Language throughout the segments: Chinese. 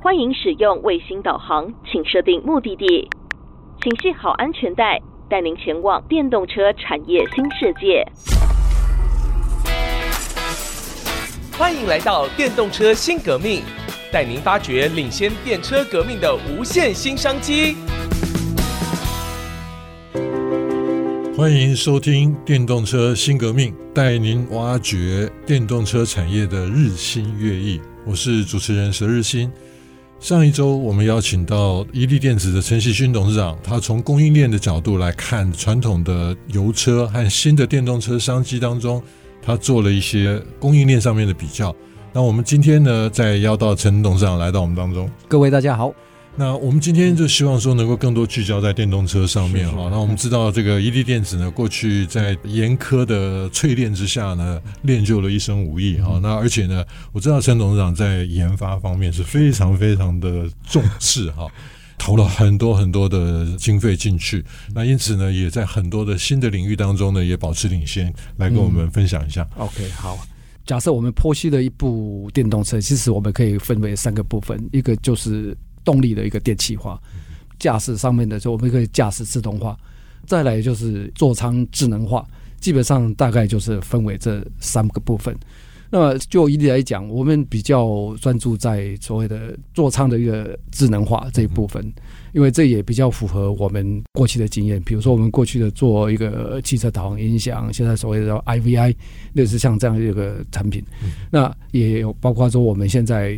欢迎使用卫星导航，请设定目的地，请系好安全带，带您前往电动车产业新世界。欢迎来到电动车新革命，带您发掘领先电车革命的无限新商机。欢迎收听《电动车新革命》，带您挖掘电动车产业的日新月异。我是主持人佘日新。上一周，我们邀请到伊利电子的陈锡勋董事长，他从供应链的角度来看传统的油车和新的电动车商机当中，他做了一些供应链上面的比较。那我们今天呢，再邀到陈董事长来到我们当中。各位大家好。那我们今天就希望说能够更多聚焦在电动车上面哈。那我们知道这个怡利电子呢，过去在严苛的淬炼之下呢，练就了一身武艺哈。那而且呢，我知道陈董事长在研发方面是非常非常的重视哈，投了很多很多的经费进去。那因此呢，也在很多的新的领域当中呢，也保持领先，来跟我们分享一下。嗯、OK，好。假设我们剖析了一部电动车，其实我们可以分为三个部分，一个就是。动力的一个电气化，驾驶上面的就我们可以驾驶自动化，再来就是座舱智能化，基本上大概就是分为这三个部分。那么就怡利来讲，我们比较专注在所谓的座舱的一个智能化这一部分，因为这也比较符合我们过去的经验。比如说我们过去的做一个汽车导航音响，现在所谓的 IVI，类似像这样一个产品，那也有包括说我们现在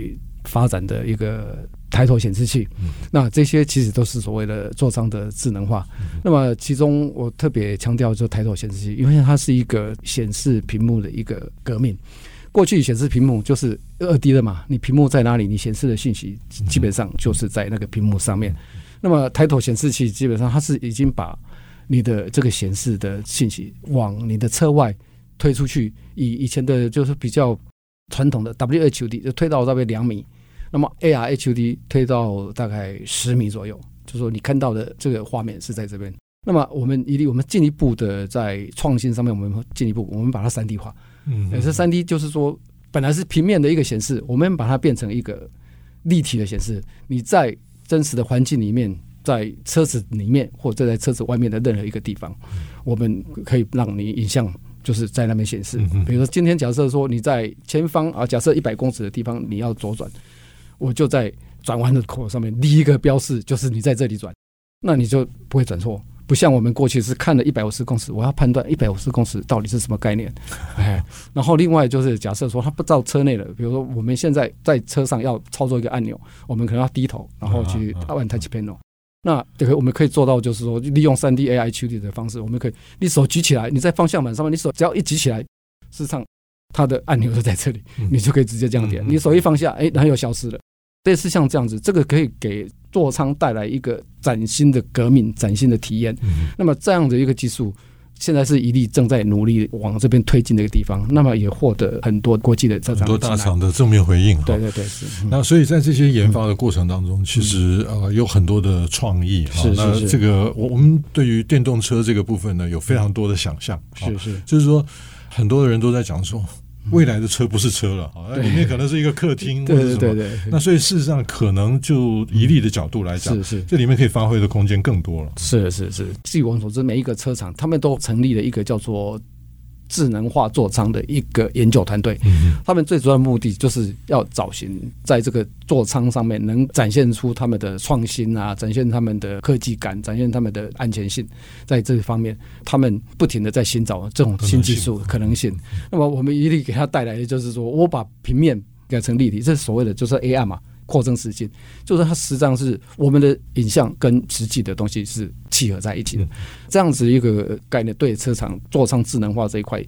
发展的一个。抬头显示器，那这些其实都是所谓的座舱的智能化。那么其中我特别强调就抬头显示器，因为它是一个显示屏幕的一个革命。过去显示屏幕就是二 D 的嘛，你屏幕在哪里，你显示的信息基本上就是在那个屏幕上面。那么抬头显示器基本上它是已经把你的这个显示的信息往你的车外推出去，以以前的就是比较传统的 WHUD 就推到大概两米。那么 AR HUD 推到大概十米左右，就是说你看到的这个画面是在这边。那么我们一定，我们进一步的在创新上面，我们进一步，我们把它三 D 化。嗯，这三 D 就是说，本来是平面的一个显示，我们把它变成一个立体的显示。你在真实的环境里面，在车子里面或者在车子外面的任何一个地方，我们可以让你影像就是在那边显示。比如说今天假设说你在前方啊，假设一百公尺的地方你要左转。我就在转弯的口上面立一个标示，就是你在这里转，那你就不会转错。不像我们过去是看了一百五十公尺，我要判断一百五十公尺到底是什么概念。哎，然后另外就是假设说他不到车内了，比如说我们现在在车上要操作一个按钮，我们可能要低头，然后去按 touch panel。那这个我们可以做到，就是说利用三 D AI 处理的方式，我们可以你手举起来，你在方向盘上面，你手只要一举起来，事实上它的按钮就在这里，你就可以直接这样点。你手一放下，哎，然后又消失了。类似像这样子，这个可以给座舱带来一个崭新的革命、崭新的体验。嗯、那么这样的一个技术，现在是一力正在努力往这边推进的一个地方。那么也获得很多国际的很多大厂的正面回应。对对对，是。那所以在这些研发的过程当中，嗯、其实呃有很多的创意。是是是。那这个我我们对于电动车这个部分呢，有非常多的想象。是是。就是说，很多的人都在讲说。未来的车不是车了，那里面可能是一个客厅或者什么。对对对。那所以事实上，可能就一例的角度来讲，是是，这里面可以发挥的空间更多了。是是是。据我所知，每一个车厂他们都成立了一个叫做智能化座舱的一个研究团队。嗯。他们最主要的目的就是要找寻在这个座舱上面能展现出他们的创新啊，展现他们的科技感，展现他们的安全性。在这方面，他们不停的在寻找这种新技术可能性。那么我们一定给他带来的就是说，我把平面改成立体，这是所谓的就是 AI 嘛，扩增实境，就是它实际上是我们的影像跟实际的东西是契合在一起的，这样子一个概念对车厂做上智能化这一块。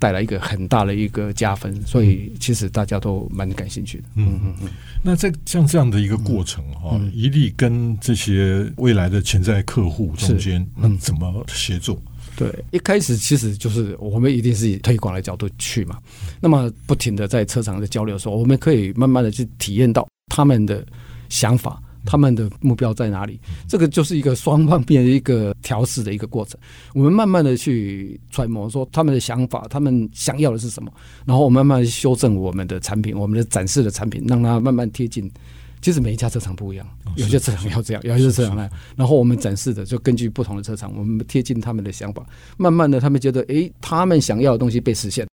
带来一个很大的一个加分，所以其实大家都蛮感兴趣的。嗯嗯嗯。那在像这样的一个过程哈，怡利跟这些未来的潜在客户中间，那怎么协作？对，一开始其实就是我们一定是以推广的角度去嘛。那么不停的在车厂的交流的时候，我们可以慢慢的去体验到他们的想法。他们的目标在哪里？这个就是一个双方面的一个调试的一个过程。我们慢慢的去揣摩说他们的想法，他们想要的是什么，然后我慢慢修正我们的产品，我们的展示的产品，让它慢慢贴近其实每一家车厂不一样，有些车厂要这样，有些车厂那样。然后我们展示的就根据不同的车厂，我们贴近他们的想法，慢慢的他们觉得，哎，他们想要的东西被实现，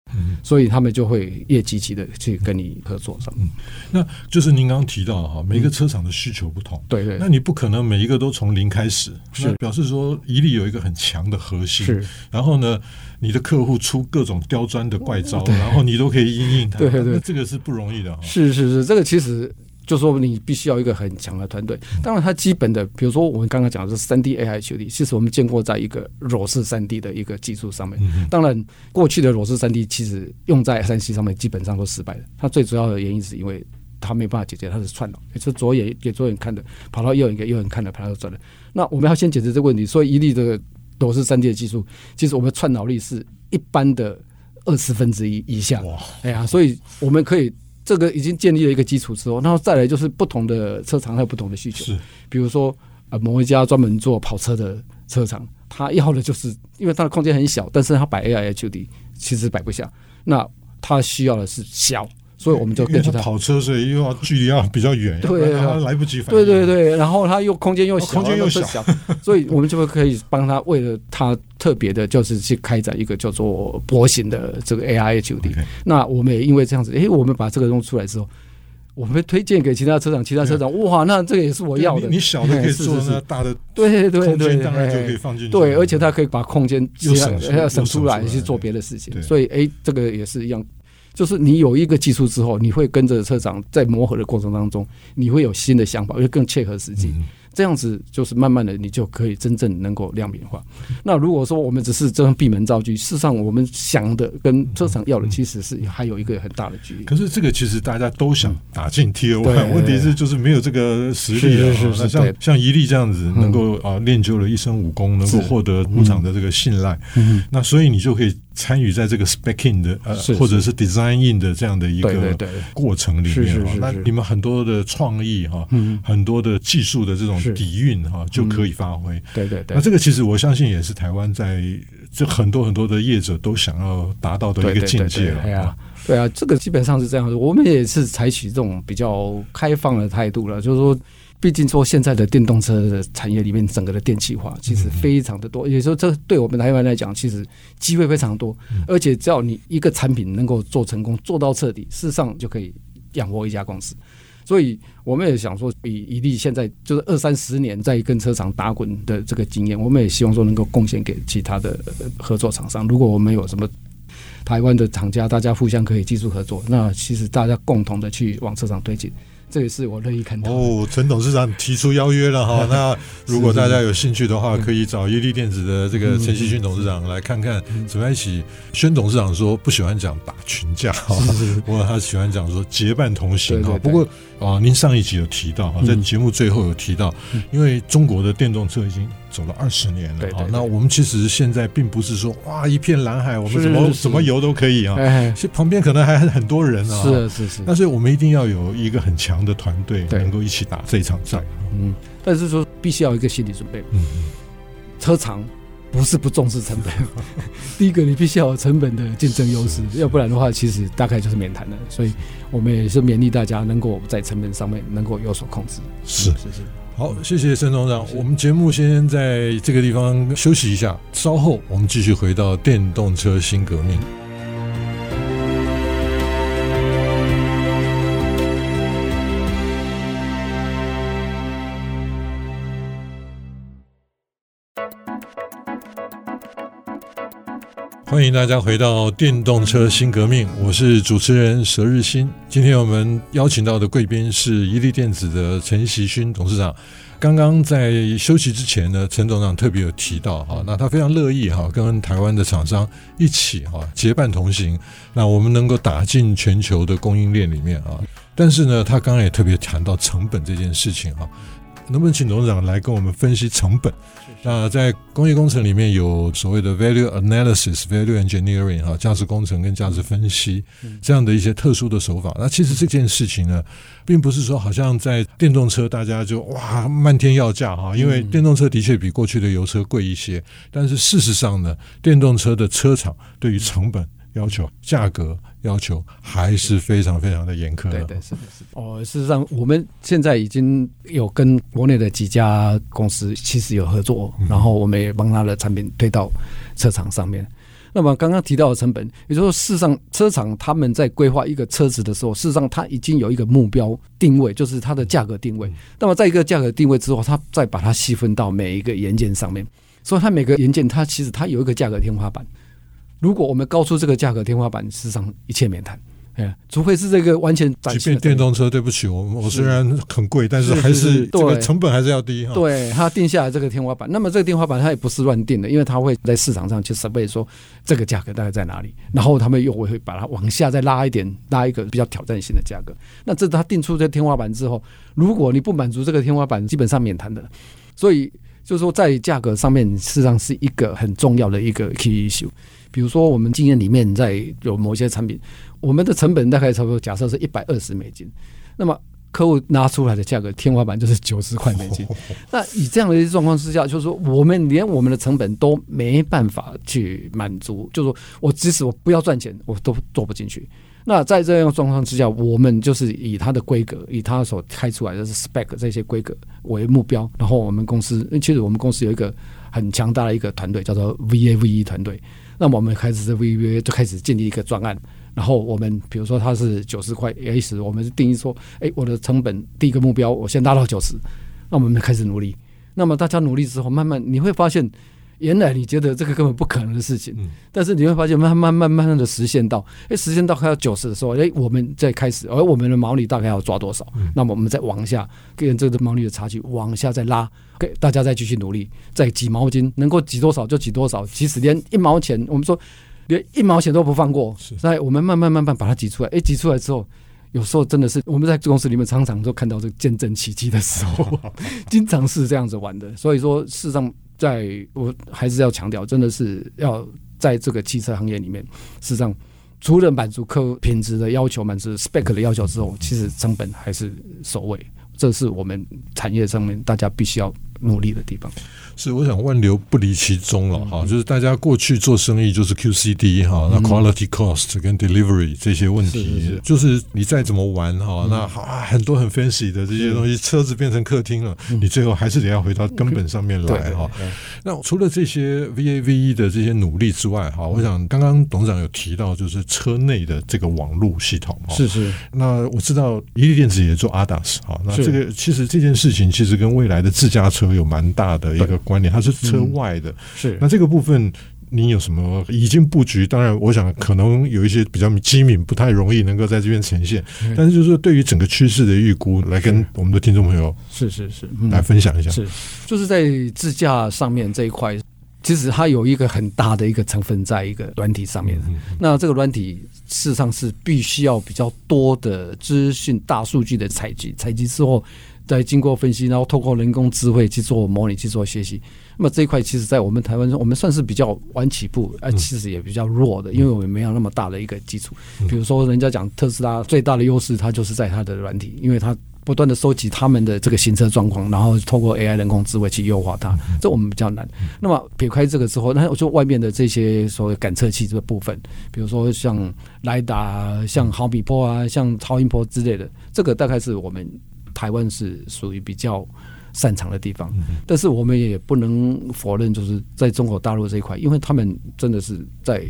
所以他们就会越积极的去跟你合作上。嗯，那就是您刚刚提到的哈，每个车厂的需求不同，对对。那你不可能每一个都从零开始，是表示说一定有一个很强的核心，是。然后呢，你的客户出各种刁钻的怪招，然后你都可以应应他，对对，这个是不容易的哈。是是是，这个其实。就说你必须要一个很强的团队，当然它基本的，比如说我们刚刚讲的是三 D AI HUD，其实我们建构在一个裸视三 D 的一个技术上面。当然，过去的裸视三 D 其实用在三 C 上面基本上都失败了。它最主要的原因是因为它没办法解决它的串脑，也是左眼给左眼看的，跑到右眼给右眼看的，跑到转的。那我们要先解决这个问题，所以一例的裸视三 D 的技术，其实我们的串脑力是一般的二十分之一以下。哎呀，所以我们可以。这个已经建立了一个基础之后，然后再来就是不同的车厂还有不同的需求。是，比如说呃，某一家专门做跑车的车厂，他要的就是因为它的空间很小，但是他摆 AI HUD 其实摆不下，那他需要的是小。所以我们就跟着他跑车，所以又要距离要比较远，对，来不及反应。对对对，然后他又空间又小，空间又小，所以我们就会可以帮他为了他特别的，就是去开展一个叫做波形的这个 AI HUD。那我们也因为这样子，哎，我们把这个弄出来之后，我们推荐给其他车长，其他车厂哇，那这个也是我要的。你小的可以做那大的，对对对，当然就可以放进去。对，而且他可以把空间省省出来去做别的事情。所以哎，这个也是一样。就是你有一个技术之后，你会跟着车长在磨合的过程当中，你会有新的想法，会更切合实际。这样子就是慢慢的，你就可以真正能够量变化。那如果说我们只是这样闭门造车，事实上我们想的跟车厂要的其实是还有一个很大的距离。可是这个其实大家都想打进 Tier 1，问题是就是没有这个实力是是是像像一例这样子，能够啊练就了一身武功，能够获得车厂的这个信赖，那所以你就可以。参与在这个 specing 的呃，或者是 designing 的这样的一个过程里面，那你们很多的创意哈，很多的技术的这种底蕴哈，就可以发挥。对对对。那这个其实我相信也是台湾在这很多很多的业者都想要达到的一个境界了。对啊，对啊，这个基本上是这样的。我们也是采取这种比较开放的态度了，就是说。毕竟说现在的电动车的产业里面，整个的电气化其实非常的多。也就是说，这对我们台湾来讲，其实机会非常多。而且只要你一个产品能够做成功、做到彻底，事实上就可以养活一家公司。所以我们也想说，以一例现在就是二三十年在跟车厂打滚的这个经验，我们也希望说能够贡献给其他的合作厂商。如果我们有什么台湾的厂家，大家互相可以技术合作，那其实大家共同的去往车厂推进。这也是我乐意看到哦。陈董事长提出邀约了哈，那如果大家有兴趣的话，可以找伊利电子的这个陈希勋董事长来看看，怎么一起。宣董事长说不喜欢讲打群架哈，不过他喜欢讲说结伴同行哈。不过啊，您上一集有提到哈，在节目最后有提到，因为中国的电动车已经走了二十年了哈，那我们其实现在并不是说哇一片蓝海，我们怎么怎么游都可以啊，其实旁边可能还很多人啊，是是是，但是我们一定要有一个很强的团队，能够一起打这一场仗。嗯，但是说必须要有一个心理准备，嗯，车厂不是不重视成本，第一个你必须要有成本的竞争优势，要不然的话，其实大概就是免谈了。所以我们也是勉励大家能够在成本上面能够有所控制。是是是。好，谢谢沈董事长。我们节目先在这个地方休息一下，稍后我们继续回到电动车新革命。欢迎大家回到电动车新革命，我是主持人佘日新。今天我们邀请到的贵宾是伊利电子的陈习勋董事长。刚刚在休息之前呢，陈董事长特别有提到哈，那他非常乐意哈，跟台湾的厂商一起哈结伴同行，那我们能够打进全球的供应链里面啊。但是呢，他刚刚也特别谈到成本这件事情哈。能不能请董事长来跟我们分析成本？那在工业工程里面有所谓的 value analysis、value engineering 哈，价值工程跟价值分析这样的一些特殊的手法。那其实这件事情呢，并不是说好像在电动车大家就哇漫天要价哈，因为电动车的确比过去的油车贵一些，但是事实上呢，电动车的车厂对于成本。要求，价格要求还是非常非常的严苛的。对对是的是的。哦，事实上我们现在已经有跟国内的几家公司其实有合作，然后我们也帮他的产品推到车厂上面。那么刚刚提到的成本，也就是说，事实上车厂他们在规划一个车子的时候，事实上他已经有一个目标定位，就是它的价格定位。那么在一个价格定位之后，他再把它细分到每一个元件上面，所以它每个元件它其实它有一个价格天花板。如果我们高出这个价格天花板，事实上一切免谈。哎，除非是这个完全，即便电动车，对不起，我我虽然很贵，但是还是这个成本还是要低哈。对，它定下来这个天花板，那么这个天花板它也不是乱定的，因为它会在市场上去设备说这个价格大概在哪里，然后他们又会把它往下再拉一点，拉一个比较挑战性的价格。那这它定出这个天花板之后，如果你不满足这个天花板，基本上免谈的。所以就是说，在价格上面，事实上是一个很重要的一个 key issue。比如说，我们经验里面在有某些产品，我们的成本大概差不多，假设是一百二十美金，那么客户拿出来的价格天花板就是九十块美金。那以这样的一些状况之下，就是说我们连我们的成本都没办法去满足，就是说我即使我不要赚钱，我都做不进去。那在这样的状况之下，我们就是以它的规格，以它所开出来的是 spec 这些规格为目标，然后我们公司，其实我们公司有一个很强大的一个团队，叫做 VAVE 团队。那我们开始在 VBA 就开始建立一个专案，然后我们比如说它是九十块 S，我们是定义说，哎，我的成本第一个目标我先拉到九十，那我们开始努力。那么大家努力之后，慢慢你会发现。原来你觉得这个根本不可能的事情，但是你会发现慢慢慢慢的实现到，哎，实现到快要九十的时候，哎，我们再开始，而我们的毛利大概要抓多少？那么我们再往下跟这个毛利的差距往下再拉，给大家再继续努力，再挤毛巾，能够挤多少就挤多少，即使连一毛钱，我们说连一毛钱都不放过，在我们慢慢慢慢把它挤出来，哎，挤出来之后，有时候真的是我们在公司里面常常都看到这个见证奇迹的时候，经常是这样子玩的，所以说事实上。在我还是要强调，真的是要在这个汽车行业里面，事实上，除了满足客户品质的要求、满足 spec 的要求之后，其实成本还是首位，这是我们产业上面大家必须要努力的地方。是，我想万流不离其宗了哈，就是大家过去做生意就是 QCD 哈，那 quality cost 跟 delivery 这些问题，就是你再怎么玩哈，那好很多很 fancy 的这些东西，车子变成客厅了，你最后还是得要回到根本上面来哈。那除了这些 VAVE 的这些努力之外哈，我想刚刚董事长有提到就是车内的这个网络系统哈，是是。那我知道伊利电子也做 ADAS 哈，那这个其实这件事情其实跟未来的自驾车有蛮大的一个。观点，它是车外的，嗯、是那这个部分，你有什么已经布局？当然，我想可能有一些比较机敏，不太容易能够在这边呈现。嗯、但是，就是对于整个趋势的预估，来跟我们的听众朋友是是是来分享一下。是，就是在自驾上面这一块，其实它有一个很大的一个成分，在一个软体上面。嗯、那这个软体事实上是必须要比较多的资讯、大数据的采集，采集之后。再经过分析，然后透过人工智慧去做模拟、去做学习。那么这一块，其实，在我们台湾，我们算是比较晚起步，而其实也比较弱的，因为我们没有那么大的一个基础。比如说，人家讲特斯拉最大的优势，它就是在它的软体，因为它不断的收集他们的这个行车状况，然后透过 AI 人工智慧去优化它。这我们比较难。那么撇开这个之后，那我就外面的这些所谓感测器这个部分，比如说像雷达、像毫米波啊、像超音波之类的，这个大概是我们。台湾是属于比较擅长的地方，但是我们也不能否认，就是在中国大陆这一块，因为他们真的是在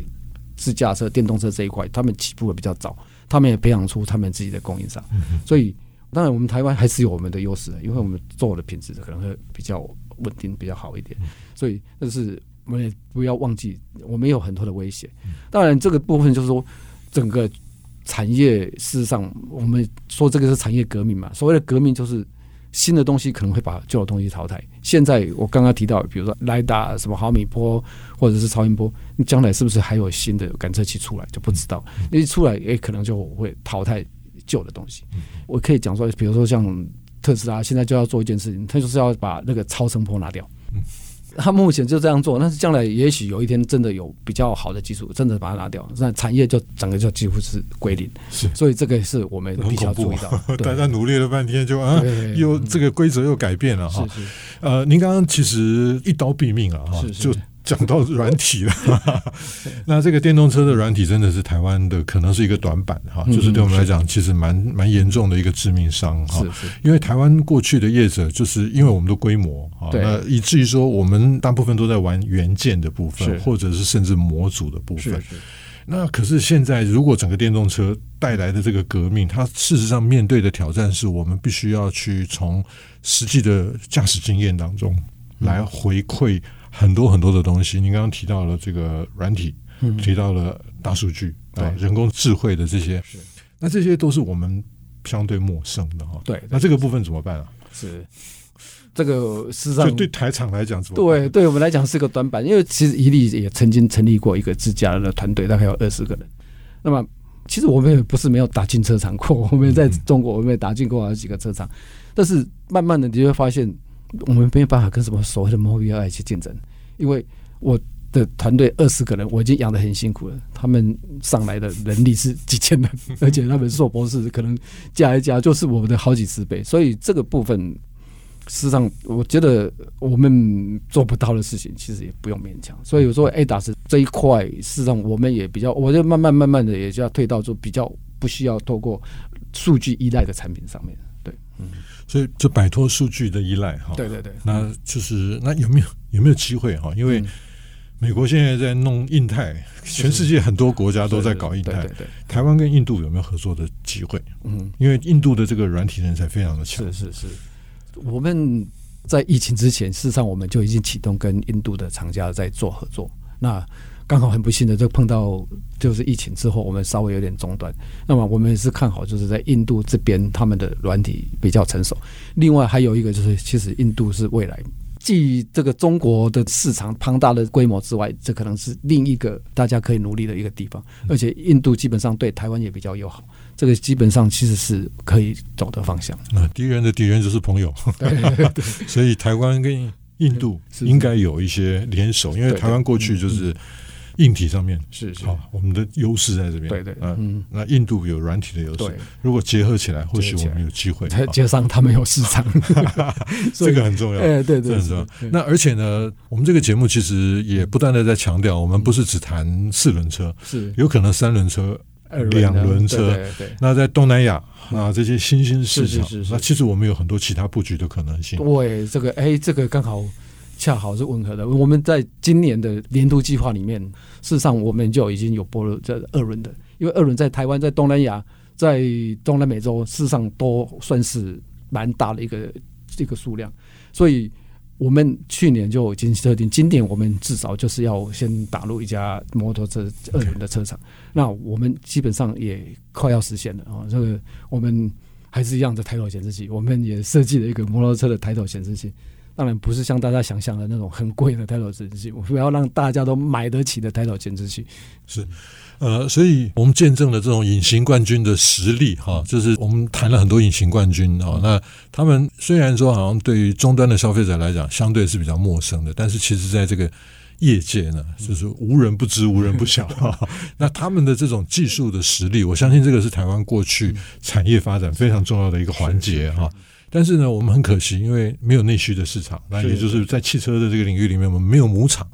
自驾车、电动车这一块，他们起步的比较早，他们也培养出他们自己的供应商，所以当然我们台湾还是有我们的优势的，因为我们做的品质可能会比较稳定、比较好一点，所以但是我们也不要忘记，我们有很多的威胁。当然这个部分就是说整个。产业事实上，我们说这个是产业革命嘛。所谓的革命，就是新的东西可能会把旧的东西淘汰。现在我刚刚提到，比如说雷达、什么毫米波或者是超音波，你将来是不是还有新的感测器出来就不知道。一出来，也，可能就会淘汰旧的东西。我可以讲说，比如说像特斯拉现在就要做一件事情，它就是要把那个超声波拿掉。他目前就这样做，但是将来也许有一天真的有比较好的技术，真的把它拿掉，那产业就整个就几乎是归零。是，所以这个是我们必须要注意到。大家努力了半天就，就啊，又这个规则又改变了哈。是是。呃，您刚刚其实一刀毙命了哈，就讲到软体了，那这个电动车的软体真的是台湾的可能是一个短板哈，就是对我们来讲其实蛮蛮严重的一个致命伤哈。因为台湾过去的业者就是因为我们的规模啊，那以至于说我们大部分都在玩元件的部分，或者是甚至模组的部分。那可是现在如果整个电动车带来的这个革命，它事实上面对的挑战是我们必须要去从实际的驾驶经验当中来回馈。很多很多的东西，您刚刚提到了这个软体，嗯、提到了大数据啊，人工智慧的这些，是那这些都是我们相对陌生的哈。对，那这个部分怎么办啊？是这个事实上对台厂来讲，对对我们来讲是个短板，因为其实伊利也曾经成立过一个自家的团队，大概有二十个人。那么其实我们也不是没有打进车厂过，我们在中国我们也打进过好几个车厂，但是慢慢的你就会发现。我们没有办法跟什么所谓的 Mobileye 去竞争，因为我的团队二十个人，我已经养得很辛苦了。他们上来的人力是几千人，而且他们硕博士可能加一加就是我们的好几十倍。所以这个部分，事实上我觉得我们做不到的事情，其实也不用勉强。所以有时候 ADAS 这一块，事实上我们也比较，我就慢慢慢慢的也就要退到说比较不需要透过数据依赖的产品上面。对，嗯。所以就摆脱数据的依赖哈，对对对，那就是那有没有有没有机会哈？因为美国现在在弄印太，全世界很多国家都在搞印太，台湾跟印度有没有合作的机会？嗯，因为印度的这个软体人才非常的强，是是是。我们在疫情之前，事实上我们就已经启动跟印度的厂家在做合作。那刚好很不幸的就碰到就是疫情之后，我们稍微有点中断。那么我们也是看好，就是在印度这边他们的软体比较成熟。另外还有一个就是，其实印度是未来继这个中国的市场庞大的规模之外，这可能是另一个大家可以努力的一个地方。而且印度基本上对台湾也比较友好，这个基本上其实是可以走的方向。啊敌人的敌人就是朋友，对对对，所以台湾跟印度应该有一些联手，因为台湾过去就是。硬体上面是是好，我们的优势在这边。对对，嗯，那印度有软体的优势，如果结合起来，或许我们有机会。再加上他们有市场，这个很重要。哎，对对，很重要。那而且呢，我们这个节目其实也不断的在强调，我们不是只谈四轮车，是有可能三轮车、两轮车。对，那在东南亚啊这些新兴市场，那其实我们有很多其他布局的可能性。对，这个哎，这个刚好。恰好是吻合的。我们在今年的年度计划里面，事实上我们就已经有播了这二轮的，因为二轮在台湾、在东南亚、在东南美洲，事实上都算是蛮大的一个一个数量。所以，我们去年就已经设定，今年我们至少就是要先打入一家摩托车二轮的车厂。那我们基本上也快要实现了啊！这个我们还是一样的抬头显示器，我们也设计了一个摩托车的抬头显示器。当然不是像大家想象的那种很贵的抬头显示器，我们要让大家都买得起的抬头显示器。是，呃，所以我们见证了这种隐形冠军的实力哈，就是我们谈了很多隐形冠军啊。那他们虽然说好像对于终端的消费者来讲相对是比较陌生的，但是其实在这个业界呢，就是无人不知、无人不晓。那他们的这种技术的实力，我相信这个是台湾过去产业发展非常重要的一个环节哈。但是呢，我们很可惜，因为没有内需的市场，那也就是在汽车的这个领域里面，我们没有母厂，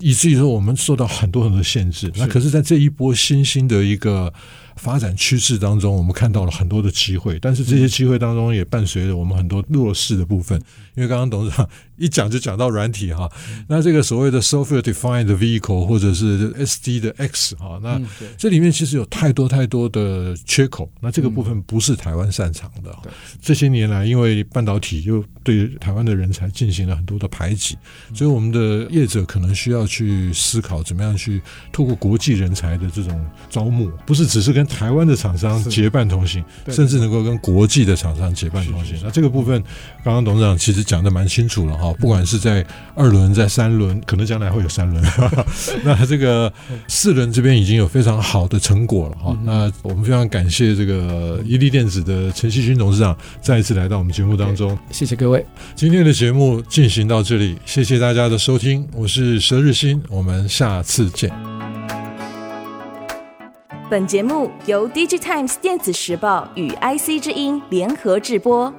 以至于说我们受到很多很多限制。那可是，在这一波新兴的一个发展趋势当中，我们看到了很多的机会，但是这些机会当中也伴随着我们很多弱势的部分。因为刚刚董事长一讲就讲到软体哈，那这个所谓的 software defined vehicle 或者是 SD 的 X 哈，那这里面其实有太多太多的缺口，那这个部分不是台湾擅长的。这些年来，因为半导体又对台湾的人才进行了很多的排挤，所以我们的业者可能需要去思考怎么样去透过国际人才的这种招募，不是只是跟台湾的厂商结伴同行，甚至能够跟国际的厂商结伴同行。那这个部分，刚刚董事长其实。讲的蛮清楚了哈，不管是在二轮、在三轮，可能将来会有三轮。那这个四轮这边已经有非常好的成果了哈。那我们非常感谢这个伊利电子的陈锡军董事长再一次来到我们节目当中。谢谢各位，今天的节目进行到这里，谢谢大家的收听，我是佘日新，我们下次见。本节目由 DigiTimes 电子时报与 IC 之音联合制播。